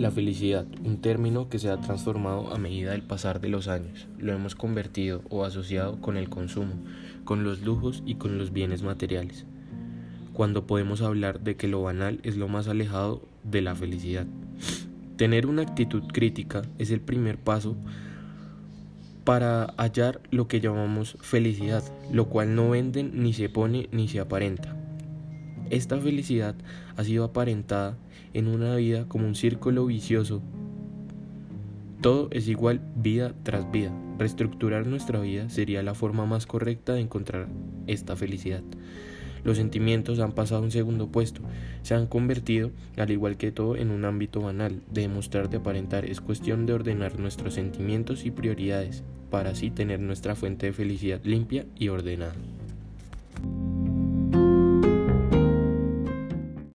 La felicidad, un término que se ha transformado a medida del pasar de los años. Lo hemos convertido o asociado con el consumo, con los lujos y con los bienes materiales. Cuando podemos hablar de que lo banal es lo más alejado de la felicidad. Tener una actitud crítica es el primer paso para hallar lo que llamamos felicidad, lo cual no venden ni se pone ni se aparenta. Esta felicidad ha sido aparentada en una vida como un círculo vicioso. Todo es igual vida tras vida. Reestructurar nuestra vida sería la forma más correcta de encontrar esta felicidad. Los sentimientos han pasado a un segundo puesto, se han convertido, al igual que todo, en un ámbito banal, de demostrar, de aparentar. Es cuestión de ordenar nuestros sentimientos y prioridades, para así tener nuestra fuente de felicidad limpia y ordenada.